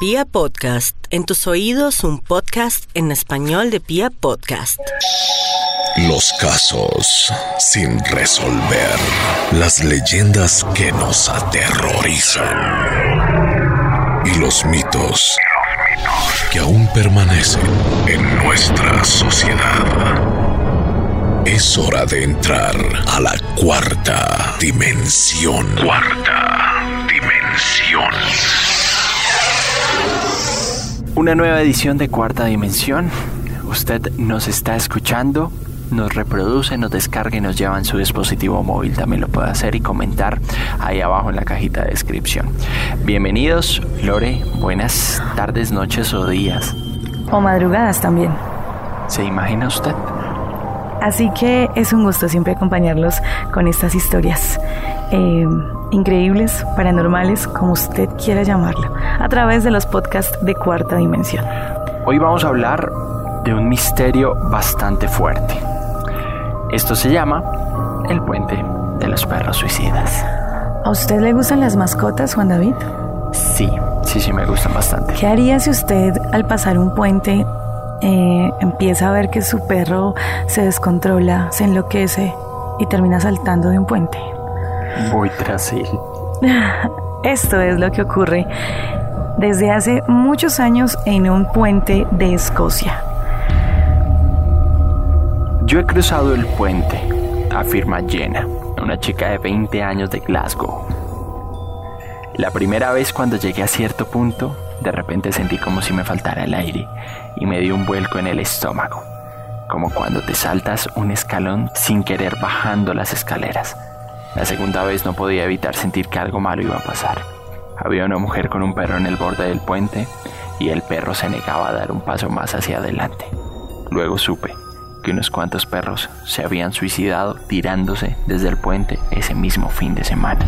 Pia Podcast, en tus oídos un podcast en español de Pia Podcast. Los casos sin resolver, las leyendas que nos aterrorizan y los mitos que aún permanecen en nuestra sociedad. Es hora de entrar a la cuarta dimensión. Cuarta dimensión. Una nueva edición de Cuarta Dimensión. Usted nos está escuchando, nos reproduce, nos descarga y nos lleva en su dispositivo móvil. También lo puede hacer y comentar ahí abajo en la cajita de descripción. Bienvenidos, Lore. Buenas tardes, noches o días. O madrugadas también. ¿Se imagina usted? Así que es un gusto siempre acompañarlos con estas historias eh, increíbles, paranormales, como usted quiera llamarlo, a través de los podcasts de cuarta dimensión. Hoy vamos a hablar de un misterio bastante fuerte. Esto se llama el puente de los perros suicidas. ¿A usted le gustan las mascotas, Juan David? Sí, sí, sí, me gustan bastante. ¿Qué haría si usted al pasar un puente eh, empieza a ver que su perro se descontrola, se enloquece y termina saltando de un puente? Voy tras él. Esto es lo que ocurre desde hace muchos años en un puente de Escocia. Yo he cruzado el puente, afirma Jenna, una chica de 20 años de Glasgow. La primera vez cuando llegué a cierto punto, de repente sentí como si me faltara el aire y me dio un vuelco en el estómago, como cuando te saltas un escalón sin querer bajando las escaleras. La segunda vez no podía evitar sentir que algo malo iba a pasar. Había una mujer con un perro en el borde del puente y el perro se negaba a dar un paso más hacia adelante. Luego supe que unos cuantos perros se habían suicidado tirándose desde el puente ese mismo fin de semana.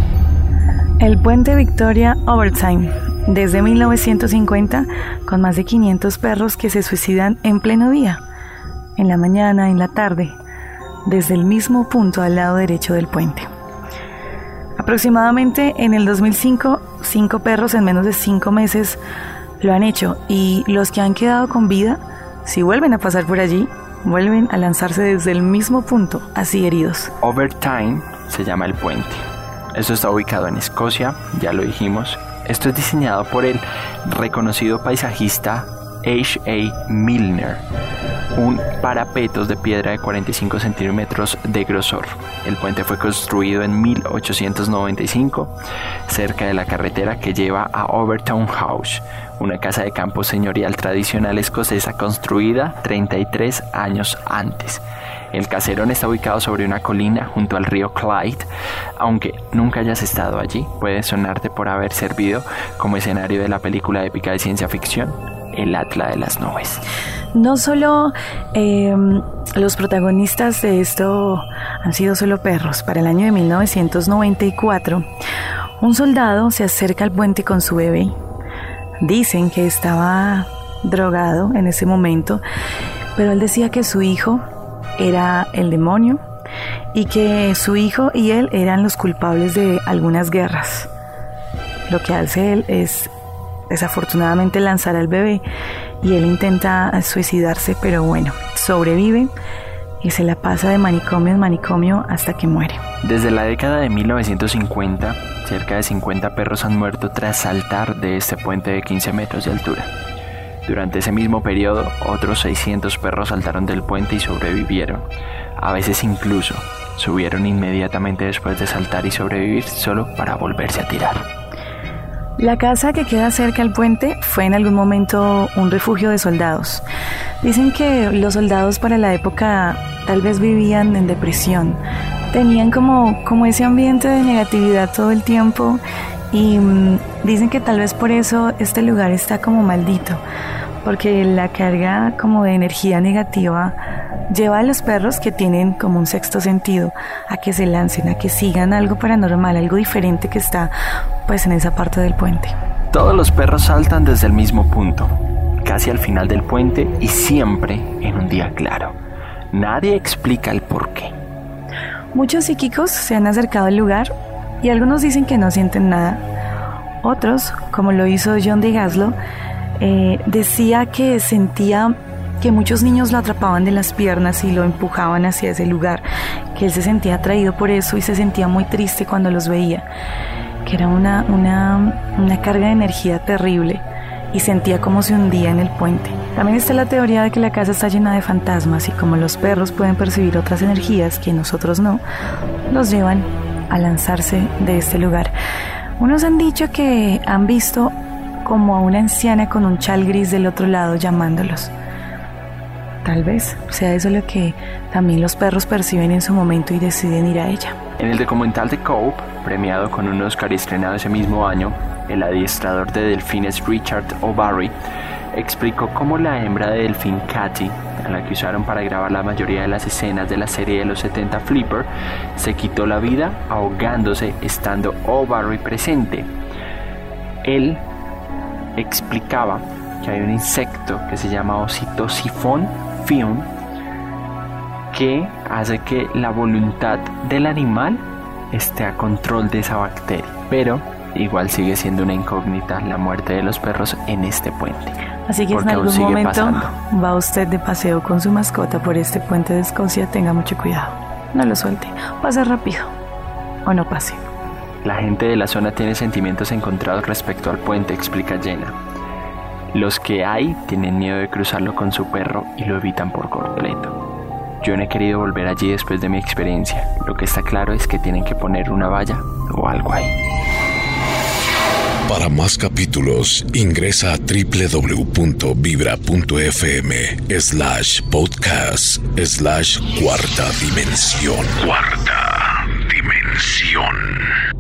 El puente Victoria Overtime, desde 1950, con más de 500 perros que se suicidan en pleno día, en la mañana, en la tarde, desde el mismo punto al lado derecho del puente. Aproximadamente en el 2005, cinco perros en menos de cinco meses lo han hecho y los que han quedado con vida, si vuelven a pasar por allí, vuelven a lanzarse desde el mismo punto, así heridos. Overtime se llama el puente. Esto está ubicado en Escocia, ya lo dijimos. Esto es diseñado por el reconocido paisajista H.A. Milner, un parapetos de piedra de 45 centímetros de grosor. El puente fue construido en 1895 cerca de la carretera que lleva a Overtown House, una casa de campo señorial tradicional escocesa construida 33 años antes. El caserón está ubicado sobre una colina junto al río Clyde. Aunque nunca hayas estado allí, puede sonarte por haber servido como escenario de la película épica de ciencia ficción, El Atla de las Nubes. No solo eh, los protagonistas de esto han sido solo perros. Para el año de 1994, un soldado se acerca al puente con su bebé. Dicen que estaba drogado en ese momento, pero él decía que su hijo era el demonio y que su hijo y él eran los culpables de algunas guerras. Lo que hace él es desafortunadamente lanzar al bebé y él intenta suicidarse, pero bueno, sobrevive y se la pasa de manicomio en manicomio hasta que muere. Desde la década de 1950, cerca de 50 perros han muerto tras saltar de este puente de 15 metros de altura. Durante ese mismo periodo, otros 600 perros saltaron del puente y sobrevivieron. A veces incluso subieron inmediatamente después de saltar y sobrevivir solo para volverse a tirar. La casa que queda cerca al puente fue en algún momento un refugio de soldados. Dicen que los soldados para la época tal vez vivían en depresión. Tenían como, como ese ambiente de negatividad todo el tiempo y mmm, dicen que tal vez por eso este lugar está como maldito, porque la carga como de energía negativa lleva a los perros que tienen como un sexto sentido a que se lancen, a que sigan algo paranormal, algo diferente que está pues en esa parte del puente. Todos los perros saltan desde el mismo punto, casi al final del puente y siempre en un día claro. Nadie explica el por qué. Muchos psíquicos se han acercado al lugar y algunos dicen que no sienten nada. Otros, como lo hizo John de Gaslo, eh, decía que sentía que muchos niños lo atrapaban de las piernas y lo empujaban hacia ese lugar, que él se sentía atraído por eso y se sentía muy triste cuando los veía, que era una, una, una carga de energía terrible y sentía como se hundía en el puente. También está la teoría de que la casa está llena de fantasmas y como los perros pueden percibir otras energías que nosotros no, los llevan a lanzarse de este lugar. Unos han dicho que han visto como a una anciana con un chal gris del otro lado llamándolos. Tal vez sea eso lo que también los perros perciben en su momento y deciden ir a ella. En el documental de Cope, premiado con un Oscar estrenado ese mismo año, el adiestrador de delfines Richard O'Barry explicó cómo la hembra de delfín Katy, a la que usaron para grabar la mayoría de las escenas de la serie de los 70 Flipper, se quitó la vida ahogándose estando O'Barry presente. Él explicaba que hay un insecto que se llama Ocitosifón que hace que la voluntad del animal esté a control de esa bacteria. Pero igual sigue siendo una incógnita la muerte de los perros en este puente. Así que en algún momento va usted de paseo con su mascota por este puente de Escocia, tenga mucho cuidado. No lo suelte, pase rápido o no pase. La gente de la zona tiene sentimientos encontrados respecto al puente, explica Jenna. Los que hay tienen miedo de cruzarlo con su perro y lo evitan por completo. Yo no he querido volver allí después de mi experiencia. Lo que está claro es que tienen que poner una valla o algo ahí. Para más capítulos, ingresa a www.vibra.fm slash podcast slash cuarta dimensión. Cuarta dimensión.